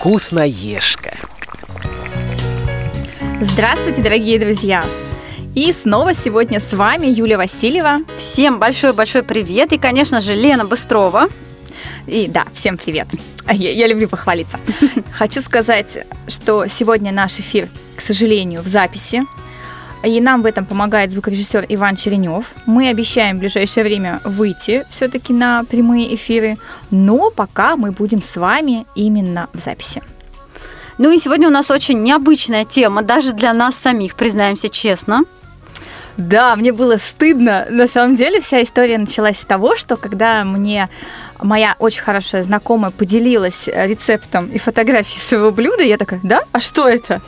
Вкусноежка. Здравствуйте, дорогие друзья! И снова сегодня с вами Юлия Васильева. Всем большой-большой привет. И, конечно же, Лена Быстрова. И да, всем привет. Я, я люблю похвалиться. Хочу сказать, что сегодня наш эфир, к сожалению, в записи. И нам в этом помогает звукорежиссер Иван Черенев. Мы обещаем в ближайшее время выйти все-таки на прямые эфиры, но пока мы будем с вами именно в записи. Ну и сегодня у нас очень необычная тема, даже для нас самих, признаемся честно. Да, мне было стыдно. На самом деле вся история началась с того, что когда мне моя очень хорошая знакомая поделилась рецептом и фотографией своего блюда, я такая, да, а что это?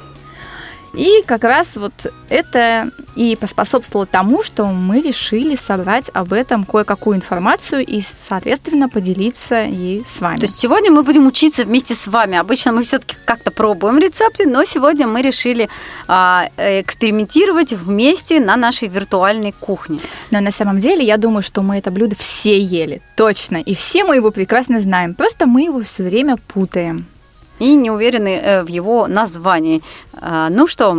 И как раз вот это и поспособствовало тому, что мы решили собрать об этом кое-какую информацию и, соответственно, поделиться ей с вами. То есть сегодня мы будем учиться вместе с вами. Обычно мы все-таки как-то пробуем рецепты, но сегодня мы решили а, экспериментировать вместе на нашей виртуальной кухне. Но на самом деле я думаю, что мы это блюдо все ели, точно. И все мы его прекрасно знаем. Просто мы его все время путаем и не уверены э, в его названии. А, ну что,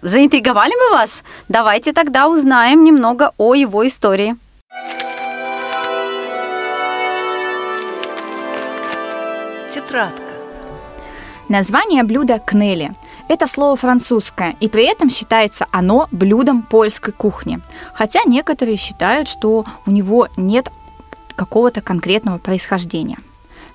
заинтриговали мы вас? Давайте тогда узнаем немного о его истории. Тетрадка. Название блюда кнели. Это слово французское, и при этом считается оно блюдом польской кухни. Хотя некоторые считают, что у него нет какого-то конкретного происхождения.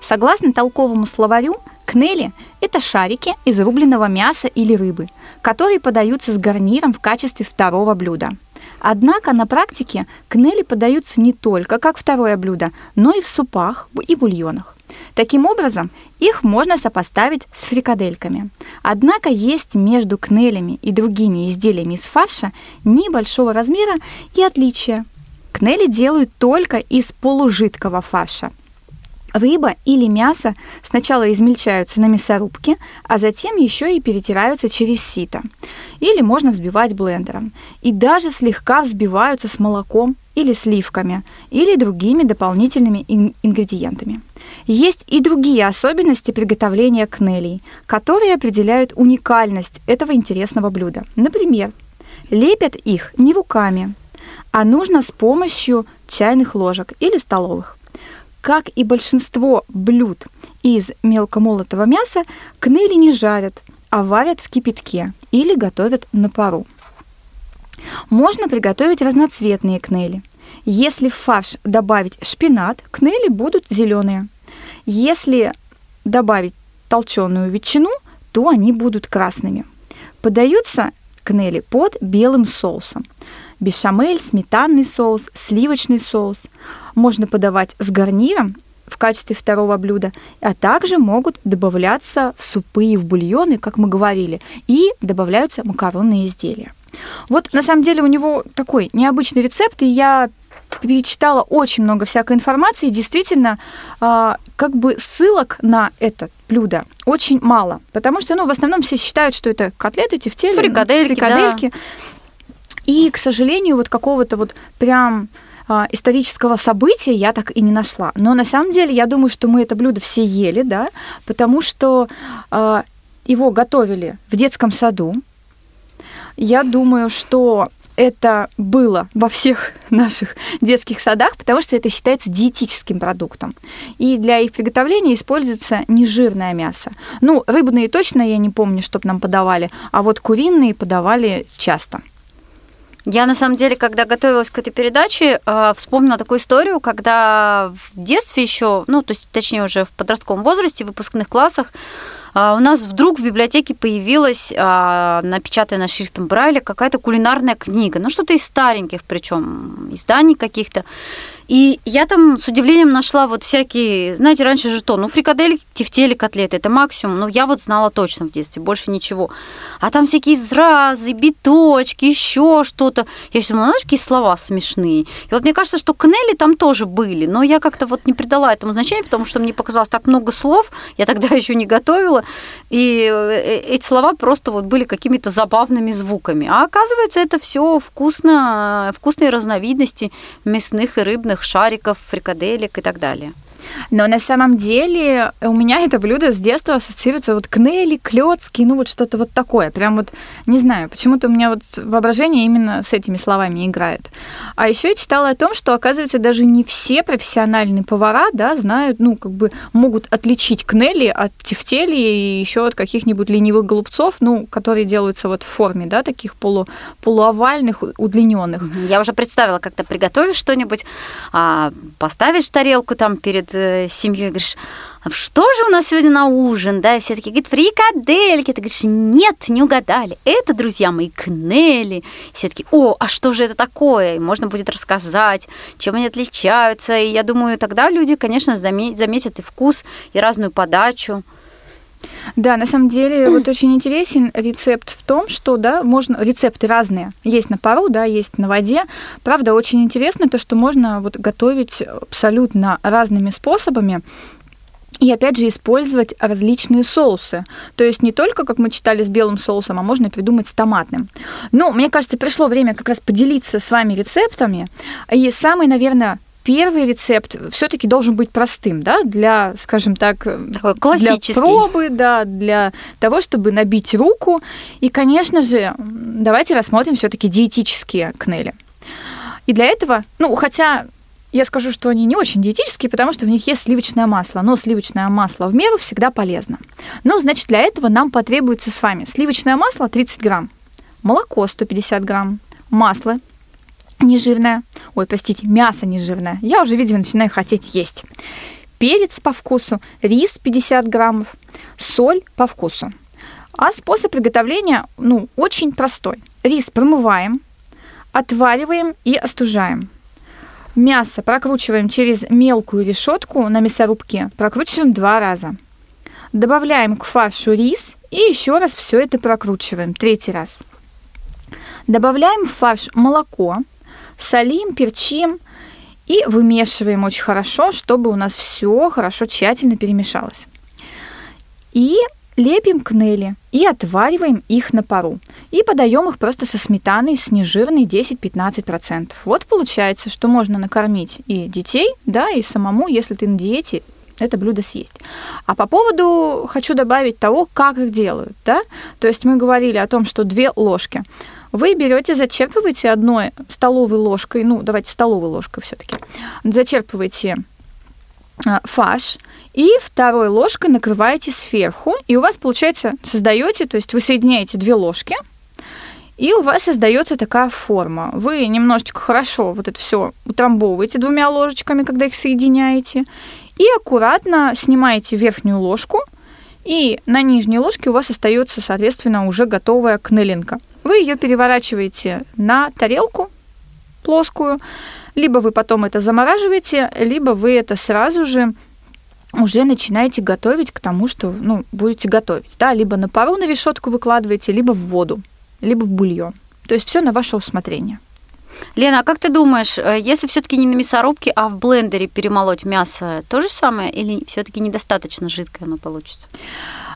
Согласно толковому словарю, Кнели – это шарики из рубленого мяса или рыбы, которые подаются с гарниром в качестве второго блюда. Однако на практике кнели подаются не только как второе блюдо, но и в супах и бульонах. Таким образом, их можно сопоставить с фрикадельками. Однако есть между кнелями и другими изделиями из фарша небольшого размера и отличия. Кнели делают только из полужидкого фарша – Рыба или мясо сначала измельчаются на мясорубке, а затем еще и перетираются через сито. Или можно взбивать блендером. И даже слегка взбиваются с молоком или сливками, или другими дополнительными ингредиентами. Есть и другие особенности приготовления кнелей, которые определяют уникальность этого интересного блюда. Например, лепят их не руками, а нужно с помощью чайных ложек или столовых. Как и большинство блюд из мелкомолотого мяса, кнели не жарят, а варят в кипятке или готовят на пару. Можно приготовить разноцветные кнели. Если в фарш добавить шпинат, кнели будут зеленые. Если добавить толченую ветчину, то они будут красными. Подаются кнели под белым соусом. Бешамель, сметанный соус, сливочный соус можно подавать с гарниром в качестве второго блюда, а также могут добавляться в супы и в бульоны, как мы говорили, и добавляются макаронные изделия. Вот на самом деле у него такой необычный рецепт, и я перечитала очень много всякой информации, и действительно, а, как бы ссылок на это блюдо очень мало, потому что, ну, в основном все считают, что это котлеты, тефтели, фрикадельки, фрикадельки. Да. И, к сожалению, вот какого-то вот прям исторического события я так и не нашла. Но на самом деле я думаю, что мы это блюдо все ели, да, потому что э, его готовили в детском саду. Я думаю, что это было во всех наших детских садах, потому что это считается диетическим продуктом. И для их приготовления используется нежирное мясо. Ну, рыбные точно я не помню, чтобы нам подавали, а вот куриные подавали часто. Я на самом деле, когда готовилась к этой передаче, э, вспомнила такую историю, когда в детстве еще, ну, то есть, точнее, уже в подростковом возрасте, в выпускных классах, э, у нас вдруг в библиотеке появилась э, напечатанная шрифтом Брайля какая-то кулинарная книга, ну что-то из стареньких, причем изданий каких-то. И я там с удивлением нашла вот всякие, знаете, раньше же то, ну, фрикадельки, тефтели, котлеты, это максимум. Ну, я вот знала точно в детстве, больше ничего. А там всякие зразы, биточки, еще что-то. Я еще думала, знаешь, какие слова смешные. И вот мне кажется, что кнели там тоже были, но я как-то вот не придала этому значения, потому что мне показалось так много слов, я тогда еще не готовила, и э, эти слова просто вот были какими-то забавными звуками. А оказывается, это все вкусно, вкусные разновидности мясных и рыбных шариков, фрикаделек и так далее. Но на самом деле у меня это блюдо с детства ассоциируется вот кнели, клёцки, ну вот что-то вот такое. Прям вот, не знаю, почему-то у меня вот воображение именно с этими словами играет. А еще я читала о том, что, оказывается, даже не все профессиональные повара, да, знают, ну, как бы могут отличить кнели от тефтели и еще от каких-нибудь ленивых голубцов, ну, которые делаются вот в форме, да, таких полу, полуовальных, удлиненных. Я уже представила, как ты приготовишь что-нибудь, а, поставишь тарелку там перед э, семьей, говоришь, «А что же у нас сегодня на ужин, да, и все такие говорят, фрикадельки, ты говоришь, нет, не угадали, это, друзья мои, кнели, и все таки о, а что же это такое, и можно будет рассказать, чем они отличаются, и я думаю, тогда люди, конечно, заметят и вкус, и разную подачу. Да, на самом деле вот очень интересен рецепт в том, что, да, можно, рецепты разные. Есть на пару, да, есть на воде. Правда, очень интересно то, что можно вот готовить абсолютно разными способами. И опять же использовать различные соусы. То есть не только, как мы читали, с белым соусом, а можно придумать с томатным. Но мне кажется, пришло время как раз поделиться с вами рецептами. И самый, наверное, первый рецепт все-таки должен быть простым, да, для, скажем так, Такой классический. для пробы, да, для того, чтобы набить руку. И, конечно же, давайте рассмотрим все-таки диетические кнели. И для этого, ну, хотя я скажу, что они не очень диетические, потому что в них есть сливочное масло. Но сливочное масло в меру всегда полезно. Но, значит, для этого нам потребуется с вами сливочное масло 30 грамм, молоко 150 грамм, масло нежирное, ой, простите, мясо нежирное. Я уже, видимо, начинаю хотеть есть. Перец по вкусу, рис 50 граммов, соль по вкусу. А способ приготовления, ну, очень простой. Рис промываем, отвариваем и остужаем. Мясо прокручиваем через мелкую решетку на мясорубке, прокручиваем два раза. Добавляем к фаршу рис и еще раз все это прокручиваем, третий раз. Добавляем в фарш молоко, солим, перчим и вымешиваем очень хорошо, чтобы у нас все хорошо, тщательно перемешалось. И лепим кнели и отвариваем их на пару. И подаем их просто со сметаной с нежирной 10-15%. Вот получается, что можно накормить и детей, да, и самому, если ты на диете, это блюдо съесть. А по поводу хочу добавить того, как их делают, да. То есть мы говорили о том, что две ложки. Вы берете, зачерпываете одной столовой ложкой, ну, давайте столовой ложкой все-таки, зачерпываете а, фарш, и второй ложкой накрываете сверху, и у вас, получается, создаете, то есть вы соединяете две ложки, и у вас создается такая форма. Вы немножечко хорошо вот это все утрамбовываете двумя ложечками, когда их соединяете, и аккуратно снимаете верхнюю ложку, и на нижней ложке у вас остается, соответственно, уже готовая кнелинка. Вы ее переворачиваете на тарелку плоскую, либо вы потом это замораживаете, либо вы это сразу же уже начинаете готовить к тому, что ну, будете готовить. Да? Либо на пару на решетку выкладываете, либо в воду, либо в бульон. То есть все на ваше усмотрение. Лена, а как ты думаешь, э, если все-таки не на мясорубке, а в блендере перемолоть мясо, то же самое или все-таки недостаточно жидкое оно получится?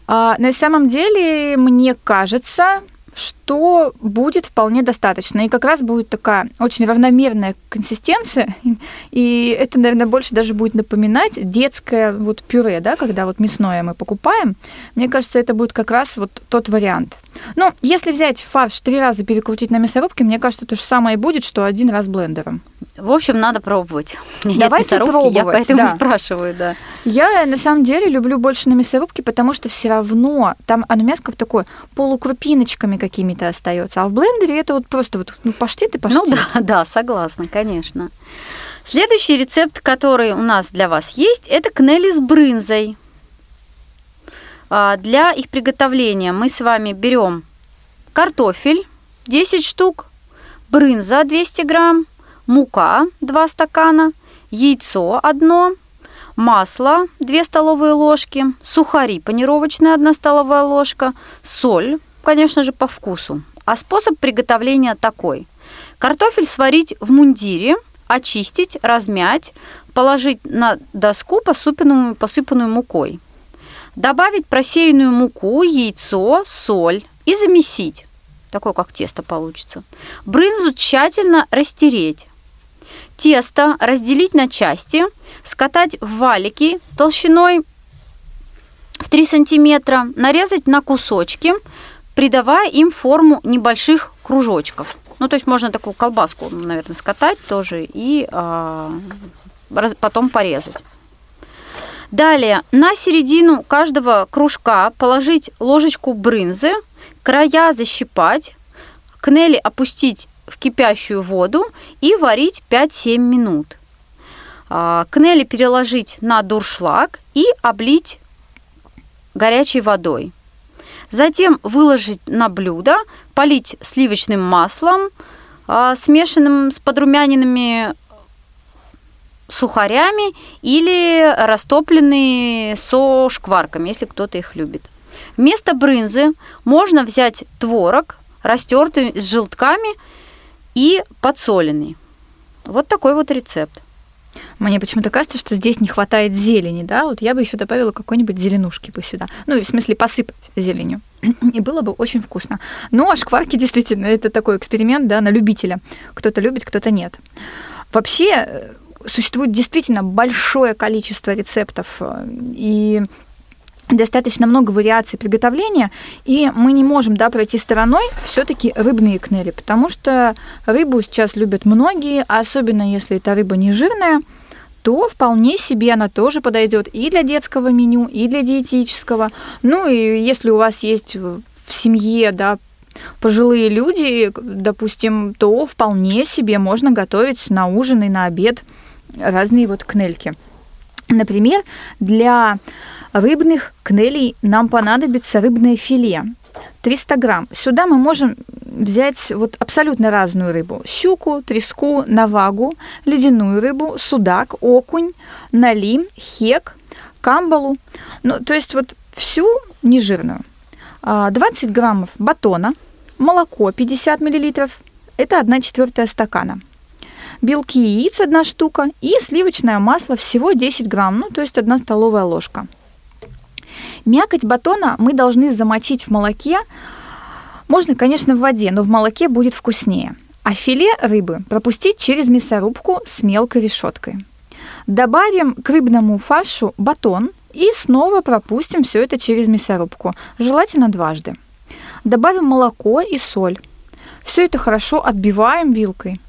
А, на самом деле, мне кажется, что будет вполне достаточно. И как раз будет такая очень равномерная консистенция, и это, наверное, больше даже будет напоминать детское вот пюре, да, когда вот мясное мы покупаем. Мне кажется, это будет как раз вот тот вариант. Но если взять фарш три раза перекрутить на мясорубке, мне кажется, то же самое будет, что один раз блендером. В общем, надо пробовать. Давайте Нет пробовать, я поэтому да. спрашиваю, да. Я на самом деле люблю больше на мясорубке, потому что все равно там оно мяско такое полукрупиночками какими-то остается, а в блендере это вот просто вот ну, паштет и паштет. Ну да, да, согласна, конечно. Следующий рецепт, который у нас для вас есть, это кнели с брынзой. А, для их приготовления мы с вами берем картофель 10 штук, брынза 200 грамм, мука 2 стакана, яйцо 1, масло 2 столовые ложки, сухари панировочные 1 столовая ложка, соль, конечно же, по вкусу. А способ приготовления такой. Картофель сварить в мундире, очистить, размять, положить на доску, посыпанную, посыпанную мукой. Добавить просеянную муку, яйцо, соль и замесить. Такое, как тесто получится. Брынзу тщательно растереть. Тесто разделить на части, скатать в валики толщиной в 3 сантиметра, нарезать на кусочки, придавая им форму небольших кружочков. Ну, то есть можно такую колбаску, наверное, скатать тоже и а, потом порезать. Далее на середину каждого кружка положить ложечку брынзы, края защипать, кнели опустить в кипящую воду и варить 5-7 минут. А, кнели переложить на дуршлаг и облить горячей водой. Затем выложить на блюдо, полить сливочным маслом, а, смешанным с подрумяненными сухарями или растопленные со шкварками, если кто-то их любит. Вместо брынзы можно взять творог, растертый с желтками и подсоленный. Вот такой вот рецепт. Мне почему-то кажется, что здесь не хватает зелени, да? Вот я бы еще добавила какой-нибудь зеленушки бы сюда. Ну, в смысле, посыпать зеленью. И было бы очень вкусно. Ну, а шкварки действительно, это такой эксперимент, да, на любителя. Кто-то любит, кто-то нет. Вообще, э, существует действительно большое количество рецептов, э, и достаточно много вариаций приготовления, и мы не можем да, пройти стороной все-таки рыбные кнели, потому что рыбу сейчас любят многие, особенно если эта рыба не жирная, то вполне себе она тоже подойдет и для детского меню, и для диетического. Ну и если у вас есть в семье да, пожилые люди, допустим, то вполне себе можно готовить на ужин и на обед разные вот кнельки. Например, для рыбных кнелей нам понадобится рыбное филе. 300 грамм. Сюда мы можем взять вот абсолютно разную рыбу. Щуку, треску, навагу, ледяную рыбу, судак, окунь, налим, хек, камбалу. Ну, то есть вот всю нежирную. 20 а, граммов батона, молоко 50 миллилитров, это 1 четвертая стакана. Белки яиц 1 штука и сливочное масло всего 10 грамм, ну то есть 1 столовая ложка. Мякоть батона мы должны замочить в молоке. Можно, конечно, в воде, но в молоке будет вкуснее. А филе рыбы пропустить через мясорубку с мелкой решеткой. Добавим к рыбному фаршу батон и снова пропустим все это через мясорубку, желательно дважды. Добавим молоко и соль. Все это хорошо отбиваем вилкой.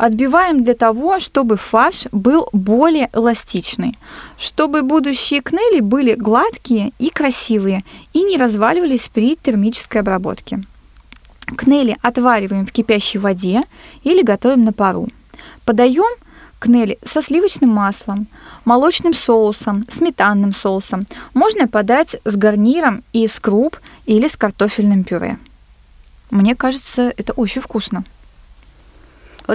Отбиваем для того, чтобы фарш был более эластичный, чтобы будущие кнели были гладкие и красивые и не разваливались при термической обработке. Кнели отвариваем в кипящей воде или готовим на пару. Подаем кнели со сливочным маслом, молочным соусом, сметанным соусом. Можно подать с гарниром из круп или с картофельным пюре. Мне кажется, это очень вкусно.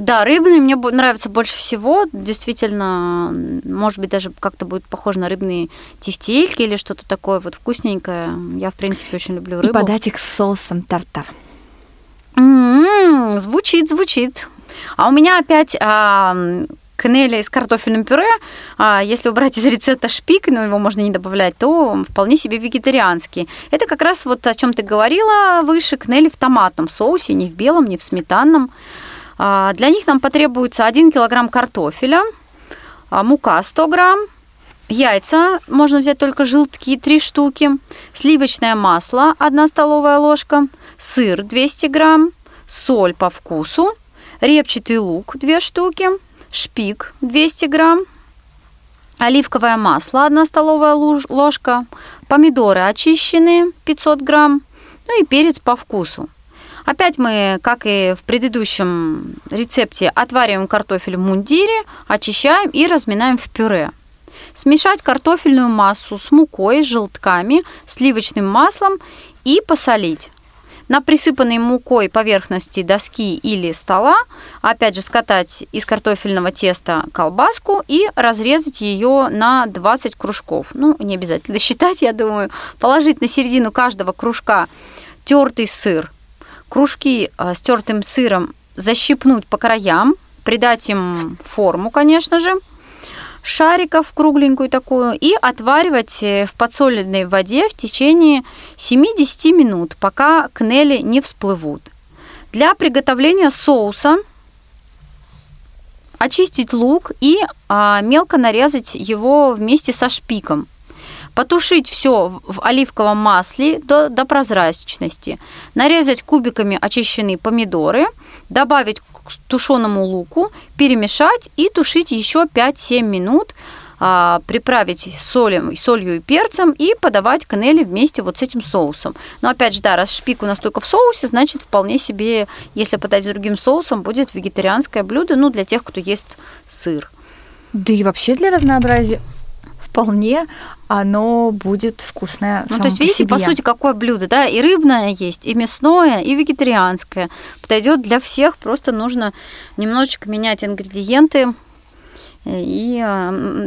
Да, рыбный мне нравится больше всего. Действительно, может быть, даже как-то будет похоже на рыбные тефтельки или что-то такое вот вкусненькое. Я, в принципе, очень люблю рыбу. И подать их с соусом тартар. М-м-м, звучит, звучит. А у меня опять а, канеля с картофельным пюре. А, если убрать из рецепта шпик, но его можно не добавлять, то вполне себе вегетарианский. Это как раз вот о чем ты говорила выше, кнели в томатном соусе, не в белом, не в сметанном. А, для них нам потребуется 1 килограмм картофеля, а, мука 100 грамм, яйца, можно взять только желтки 3 штуки, сливочное масло 1 столовая ложка, сыр 200 грамм, соль по вкусу, репчатый лук 2 штуки, шпик 200 грамм, оливковое масло 1 столовая ложка, помидоры очищенные 500 грамм, ну и перец по вкусу. Опять мы, как и в предыдущем рецепте, отвариваем картофель в мундире, очищаем и разминаем в пюре. Смешать картофельную массу с мукой, желтками, сливочным маслом и посолить. На присыпанной мукой поверхности доски или стола опять же скатать из картофельного теста колбаску и разрезать ее на 20 кружков. Ну, не обязательно считать, я думаю. Положить на середину каждого кружка тертый сыр кружки а, с тертым сыром защипнуть по краям, придать им форму, конечно же, шариков кругленькую такую и отваривать э, в подсоленной воде в течение 7-10 минут, пока кнели не всплывут. Для приготовления соуса очистить лук и а, мелко нарезать его вместе со шпиком. Потушить все в оливковом масле до, до прозрачности. Нарезать кубиками очищенные помидоры, добавить к тушеному луку, перемешать и тушить еще 5-7 минут а, приправить солем, солью и перцем и подавать канели вместе вот с этим соусом. Но опять же, да, раз шпик у нас только в соусе, значит, вполне себе, если подать с другим соусом, будет вегетарианское блюдо, ну, для тех, кто ест сыр. Да и вообще для разнообразия вполне оно будет вкусное. Ну, то есть, видите, по, по сути, какое блюдо, да, и рыбное есть, и мясное, и вегетарианское. Подойдет для всех, просто нужно немножечко менять ингредиенты, и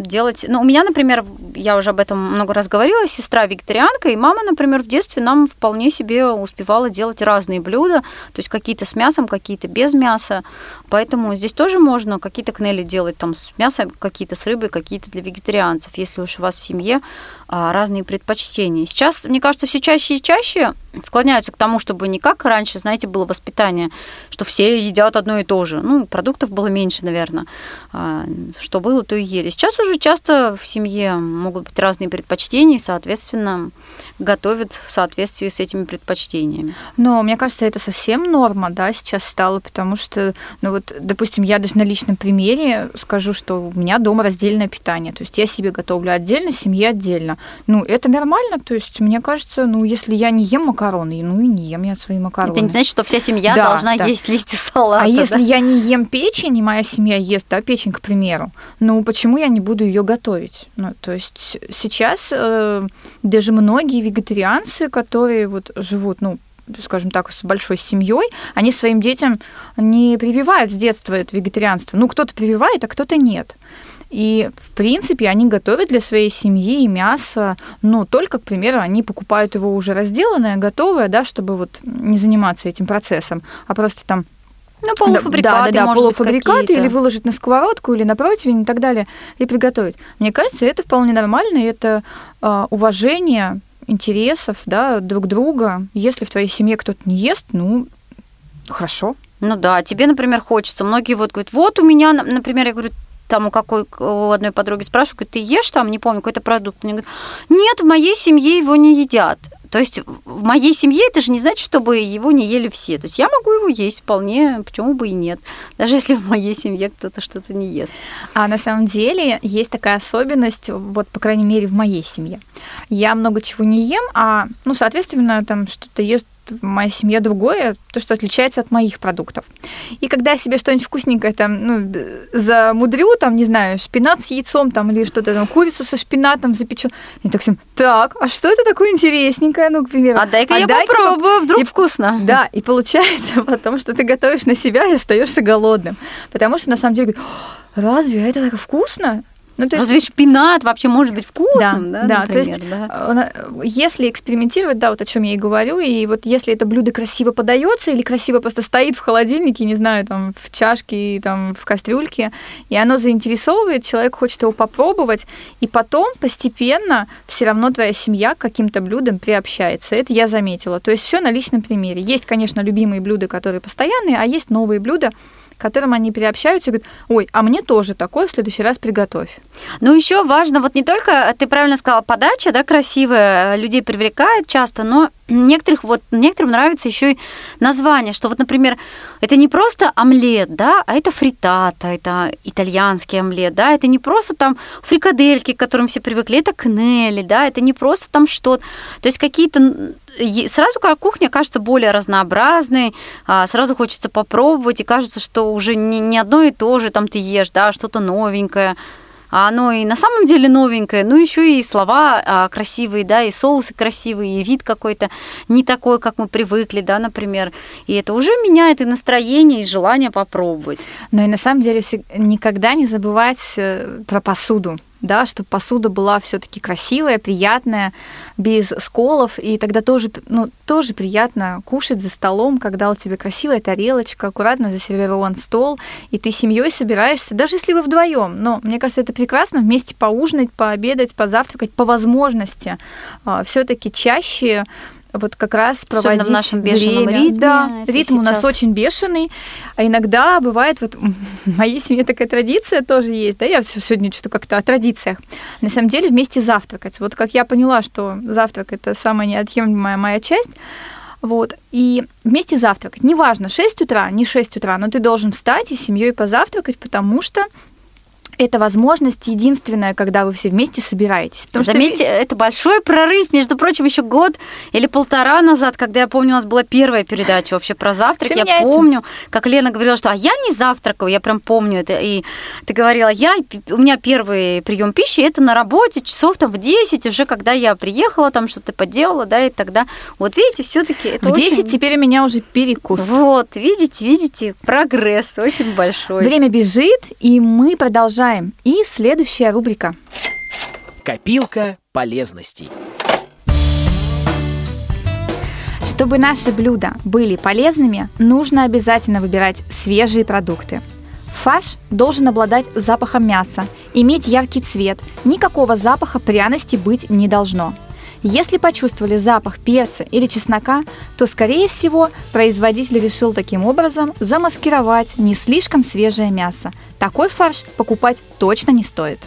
делать... Ну, у меня, например, я уже об этом много раз говорила, сестра вегетарианка, и мама, например, в детстве нам вполне себе успевала делать разные блюда, то есть какие-то с мясом, какие-то без мяса, поэтому здесь тоже можно какие-то кнели делать там с мясом, какие-то с рыбой, какие-то для вегетарианцев, если уж у вас в семье а, разные предпочтения. Сейчас, мне кажется, все чаще и чаще склоняются к тому, чтобы не как раньше, знаете, было воспитание, что все едят одно и то же. Ну, продуктов было меньше, наверное. А, что было, то и ели. Сейчас уже часто в семье могут быть разные предпочтения, и, соответственно, готовят в соответствии с этими предпочтениями. Но мне кажется, это совсем норма, да, сейчас стало, потому что, ну вот, допустим, я даже на личном примере скажу, что у меня дома раздельное питание, то есть я себе готовлю отдельно, семье отдельно. Ну, это нормально, то есть мне кажется, ну, если я не ем макароны, ну и не ем я свои макароны. Это не значит, что вся семья да, должна да. есть листья салата. А да? если я не ем печень, и моя семья ест, да, печень, к примеру, ну, почему я не буду ее готовить? Ну, то есть сейчас э, даже многие вегетарианцы, которые вот живут, ну, скажем так, с большой семьей, они своим детям не прививают с детства это вегетарианство. Ну, кто-то прививает, а кто-то нет. И, в принципе, они готовят для своей семьи мясо, но только, к примеру, они покупают его уже разделанное, готовое, да, чтобы вот не заниматься этим процессом, а просто там ну, полуфабрикаты, да, да, да, полуфабрикаты или выложить на сковородку или на противень и так далее и приготовить. Мне кажется, это вполне нормально, и это э, уважение интересов да, друг друга. Если в твоей семье кто-то не ест, ну, хорошо. Ну да, тебе, например, хочется. Многие вот говорят, вот у меня, например, я говорю, там у какой у одной подруги спрашиваю, ты ешь там, не помню, какой-то продукт? Они говорят, нет, в моей семье его не едят. То есть в моей семье это же не значит, чтобы его не ели все. То есть я могу его есть вполне, почему бы и нет. Даже если в моей семье кто-то что-то не ест. А на самом деле есть такая особенность, вот по крайней мере в моей семье. Я много чего не ем, а, ну, соответственно, там что-то ест в моей семье другое, то, что отличается от моих продуктов. И когда я себе что-нибудь вкусненькое там, ну, замудрю, там, не знаю, шпинат с яйцом там или что-то там, курицу со шпинатом запечу, я так всем, так, а что это такое интересненькое, ну, к примеру. А дай-ка а я дай попробую, вдруг и, вкусно. Да, и получается потом, что ты готовишь на себя и остаешься голодным. Потому что на самом деле, разве это так вкусно? Ну, то есть... Разве шпинат вообще может быть вкусным, да? Да, да например, то есть да? Э, если экспериментировать, да, вот о чем я и говорю, и вот если это блюдо красиво подается или красиво просто стоит в холодильнике, не знаю, там в чашке, там в кастрюльке, и оно заинтересовывает, человек хочет его попробовать, и потом постепенно все равно твоя семья к каким-то блюдам приобщается. Это я заметила. То есть все на личном примере. Есть, конечно, любимые блюда, которые постоянные, а есть новые блюда, к которым они приобщаются и говорят, ой, а мне тоже такое в следующий раз приготовь. Ну, еще важно, вот не только, ты правильно сказала, подача, да, красивая, людей привлекает часто, но некоторых вот некоторым нравится еще и название, что вот, например, это не просто омлет, да, а это фритата, это итальянский омлет, да, это не просто там фрикадельки, к которым все привыкли, это кнели, да, это не просто там что-то, то есть какие-то сразу кухня кажется более разнообразной, а, сразу хочется попробовать, и кажется, что уже не, не одно и то же там ты ешь, да, что-то новенькое а оно и на самом деле новенькое, ну еще и слова а, красивые, да, и соусы красивые, и вид какой-то не такой, как мы привыкли, да, например. И это уже меняет и настроение, и желание попробовать. Но и на самом деле никогда не забывать э, про посуду да, чтобы посуда была все-таки красивая, приятная, без сколов, и тогда тоже, ну, тоже приятно кушать за столом, когда у тебя красивая тарелочка, аккуратно засервирован стол, и ты семьей собираешься, даже если вы вдвоем. Но мне кажется, это прекрасно вместе поужинать, пообедать, позавтракать по возможности. А, все-таки чаще вот как раз Особенно проводить в нашем бешеном время. ритме. Да, Это ритм у нас сейчас- очень бешеный, а иногда бывает, вот в моей семье такая традиция тоже есть, да, я сегодня что-то как-то о традициях. На самом деле вместе завтракать. Вот как я поняла, что завтрак это самая неотъемлемая моя часть, вот, и вместе завтракать. Неважно, 6 утра, не 6 утра, но ты должен встать и с семьей позавтракать, потому что это возможность единственная, когда вы все вместе собираетесь. Потому что Заметьте, это большой прорыв. Между прочим, еще год или полтора назад, когда я помню, у нас была первая передача вообще про завтрак. Всё я меняется. помню, как Лена говорила, что а я не завтракаю, я прям помню это. И ты говорила, я, у меня первый прием пищи это на работе, часов там в 10, уже когда я приехала, там что-то поделала, да, и тогда. Вот видите, все-таки это в очень- 10 теперь у меня уже перекус. Вот, видите, видите, прогресс очень большой. Время бежит, и мы продолжаем. И следующая рубрика. Копилка полезностей. Чтобы наши блюда были полезными, нужно обязательно выбирать свежие продукты. Фарш должен обладать запахом мяса, иметь яркий цвет, никакого запаха пряности быть не должно. Если почувствовали запах перца или чеснока, то, скорее всего, производитель решил таким образом замаскировать не слишком свежее мясо. Такой фарш покупать точно не стоит.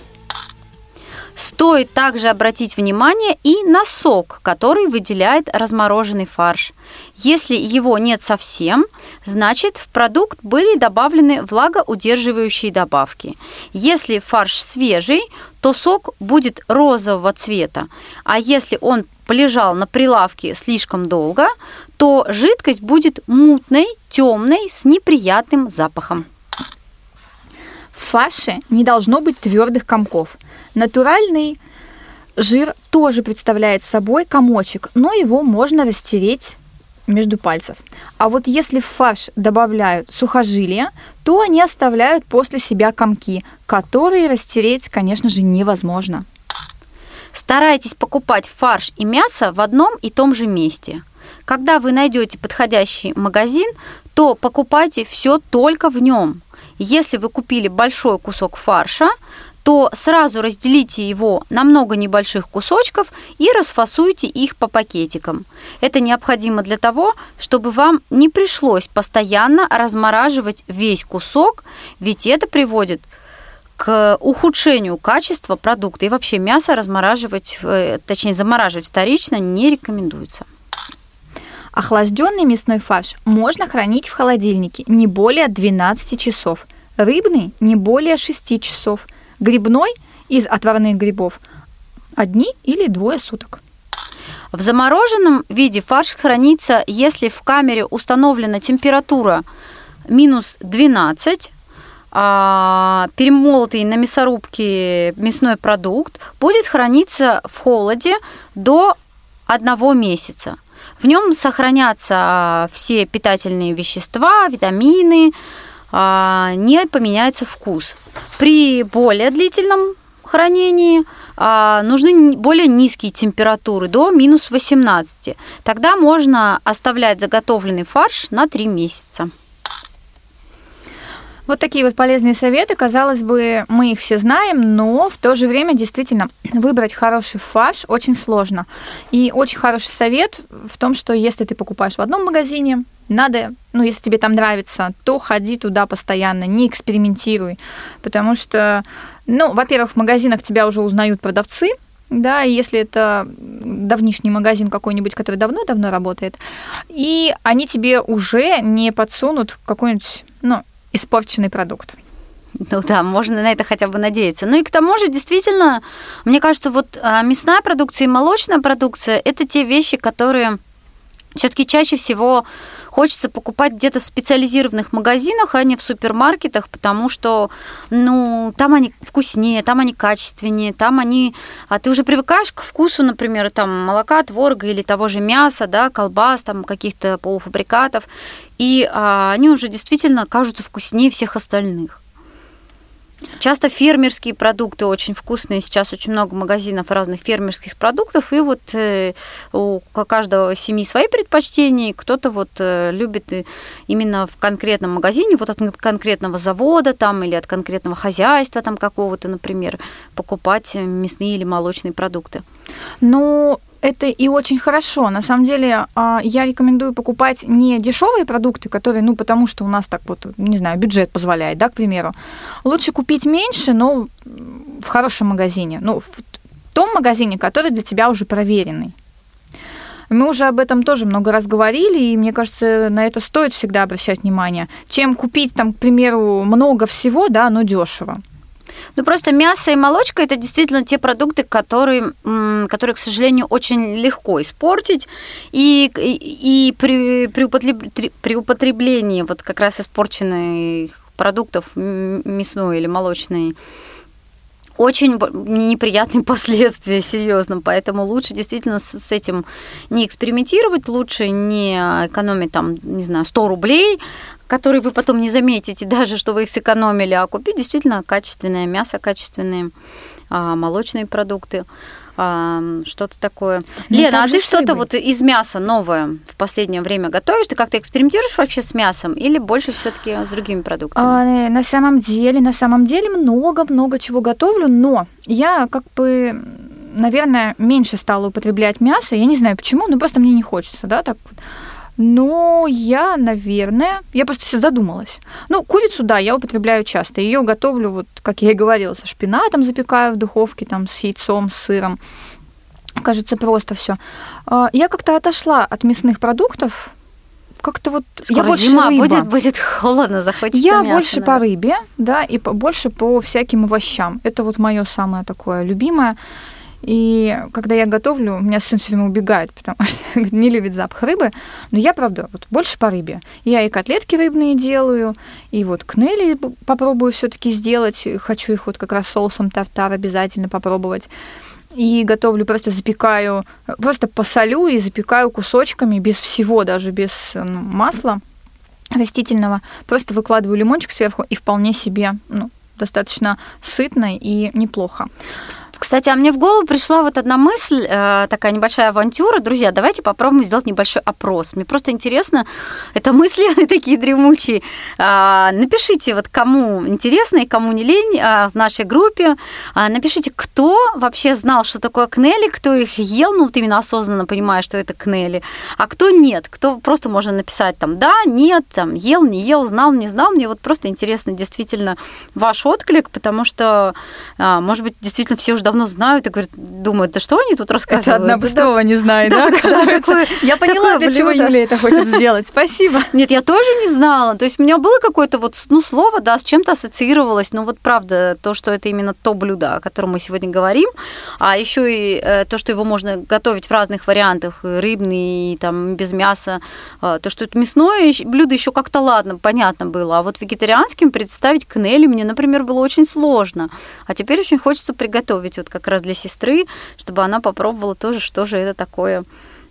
Стоит также обратить внимание и на сок, который выделяет размороженный фарш. Если его нет совсем, значит в продукт были добавлены влагоудерживающие добавки. Если фарш свежий, то сок будет розового цвета, а если он полежал на прилавке слишком долго, то жидкость будет мутной, темной, с неприятным запахом. Фарше не должно быть твердых комков. Натуральный жир тоже представляет собой комочек, но его можно растереть между пальцев. А вот если в фарш добавляют сухожилия, то они оставляют после себя комки, которые растереть, конечно же, невозможно. Старайтесь покупать фарш и мясо в одном и том же месте. Когда вы найдете подходящий магазин, то покупайте все только в нем. Если вы купили большой кусок фарша, то сразу разделите его на много небольших кусочков и расфасуйте их по пакетикам. Это необходимо для того, чтобы вам не пришлось постоянно размораживать весь кусок, ведь это приводит к ухудшению качества продукта. И вообще мясо размораживать, э, точнее замораживать вторично не рекомендуется. Охлажденный мясной фарш можно хранить в холодильнике не более 12 часов, рыбный не более 6 часов, грибной из отварных грибов одни или двое суток. В замороженном виде фарш хранится, если в камере установлена температура минус 12, а перемолотый на мясорубке мясной продукт будет храниться в холоде до одного месяца. В нем сохранятся все питательные вещества, витамины, а, не поменяется вкус. При более длительном хранении а, нужны более низкие температуры, до минус 18. Тогда можно оставлять заготовленный фарш на 3 месяца. Вот такие вот полезные советы. Казалось бы, мы их все знаем, но в то же время действительно выбрать хороший фарш очень сложно. И очень хороший совет в том, что если ты покупаешь в одном магазине, надо, ну, если тебе там нравится, то ходи туда постоянно, не экспериментируй. Потому что, ну, во-первых, в магазинах тебя уже узнают продавцы, да, если это давнишний магазин какой-нибудь, который давно-давно работает, и они тебе уже не подсунут какой-нибудь, ну, испорченный продукт. Ну да, можно на это хотя бы надеяться. Ну и к тому же, действительно, мне кажется, вот а, мясная продукция и молочная продукция – это те вещи, которые все-таки чаще всего хочется покупать где-то в специализированных магазинах, а не в супермаркетах, потому что, ну, там они вкуснее, там они качественнее, там они... А ты уже привыкаешь к вкусу, например, там, молока, творога или того же мяса, да, колбас, там, каких-то полуфабрикатов, и а, они уже действительно кажутся вкуснее всех остальных. Часто фермерские продукты очень вкусные. Сейчас очень много магазинов разных фермерских продуктов. И вот э, у каждого семьи свои предпочтения. Кто-то вот э, любит именно в конкретном магазине, вот от конкретного завода там, или от конкретного хозяйства там какого-то, например, покупать мясные или молочные продукты. Ну, это и очень хорошо. На самом деле, а, я рекомендую покупать не дешевые продукты, которые, ну, потому что у нас так вот, не знаю, бюджет позволяет, да, к примеру. Лучше купить меньше, но в хорошем магазине. Ну, в том магазине, который для тебя уже проверенный. Мы уже об этом тоже много раз говорили, и мне кажется, на это стоит всегда обращать внимание, чем купить там, к примеру, много всего, да, но дешево. Ну, просто мясо и молочка – это действительно те продукты, которые, которые, к сожалению, очень легко испортить. И, и, и при, при, употреб, при употреблении вот как раз испорченных продуктов мясной или молочной очень неприятные последствия, серьезно. Поэтому лучше действительно с этим не экспериментировать, лучше не экономить там, не знаю, 100 рублей, которые вы потом не заметите даже, что вы их сэкономили, а купить действительно качественное мясо, качественные а, молочные продукты что-то такое. Ну, Лена, а ты что-то вот из мяса новое в последнее время готовишь? Ты как-то экспериментируешь вообще с мясом или больше все-таки с другими продуктами? А, на самом деле, на самом деле много-много чего готовлю, но я как бы наверное, меньше стала употреблять мясо. Я не знаю почему, но просто мне не хочется, да, так вот. Ну, я, наверное, я просто сейчас задумалась. Ну, курицу, да, я употребляю часто. Ее готовлю, вот, как я и говорила, со шпинатом запекаю в духовке, там, с яйцом, с сыром. Кажется, просто все. А, я как-то отошла от мясных продуктов, как-то вот Скоро я больше зима рыба. будет, будет холодно, захочется Я мясо, больше наверное. по рыбе, да, и по, больше по всяким овощам. Это вот мое самое такое любимое. И когда я готовлю, у меня сын все время убегает, потому что не любит запах рыбы. Но я, правда, вот больше по рыбе. Я и котлетки рыбные делаю, и вот кнели попробую все-таки сделать. Хочу их вот как раз соусом тартар обязательно попробовать. И готовлю, просто запекаю, просто посолю и запекаю кусочками, без всего, даже без ну, масла растительного. Просто выкладываю лимончик сверху и вполне себе ну, достаточно сытно и неплохо. Кстати, а мне в голову пришла вот одна мысль, э, такая небольшая авантюра. Друзья, давайте попробуем сделать небольшой опрос. Мне просто интересно, это мысли такие дремучие. А, напишите, вот кому интересно и кому не лень а, в нашей группе. А, напишите, кто вообще знал, что такое кнели, кто их ел, ну вот именно осознанно понимая, что это кнели, а кто нет, кто просто можно написать там да, нет, там ел, не ел, знал, не знал. Мне вот просто интересно действительно ваш отклик, потому что, может быть, действительно все уже давно знают и говорят, думают, да что они тут рассказывают? Это одна Пустова не знает, да, да, да такое, Я поняла, для чего Юля это хочет сделать. Спасибо. Нет, я тоже не знала. То есть у меня было какое-то вот, ну, слово, да, с чем-то ассоциировалось. Но вот правда, то, что это именно то блюдо, о котором мы сегодня говорим, а еще и э, то, что его можно готовить в разных вариантах, рыбный, там, без мяса, э, то, что это мясное блюдо еще как-то ладно, понятно было. А вот вегетарианским представить кнели мне, например, было очень сложно. А теперь очень хочется приготовить вот как раз для сестры, чтобы она попробовала тоже, что же это такое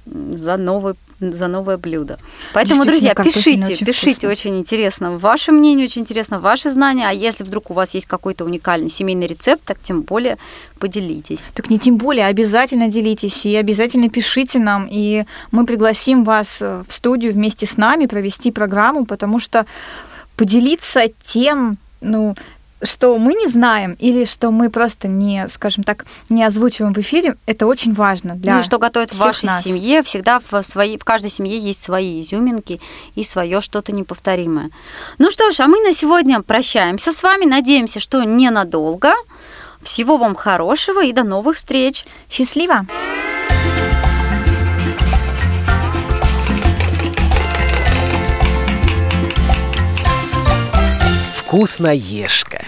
за новый за новое блюдо. Поэтому, друзья, пишите, очень пишите, вкусно. очень интересно ваше мнение, очень интересно ваши знания, а если вдруг у вас есть какой-то уникальный семейный рецепт, так тем более поделитесь. Так не тем более, обязательно делитесь и обязательно пишите нам, и мы пригласим вас в студию вместе с нами провести программу, потому что поделиться тем, ну, что мы не знаем или что мы просто не, скажем так, не озвучиваем в эфире, это очень важно для Ну, что готовят в вашей нас. семье, всегда в, своей, в каждой семье есть свои изюминки и свое что-то неповторимое. Ну что ж, а мы на сегодня прощаемся с вами, надеемся, что ненадолго. Всего вам хорошего и до новых встреч. Счастливо! Вкусноежка.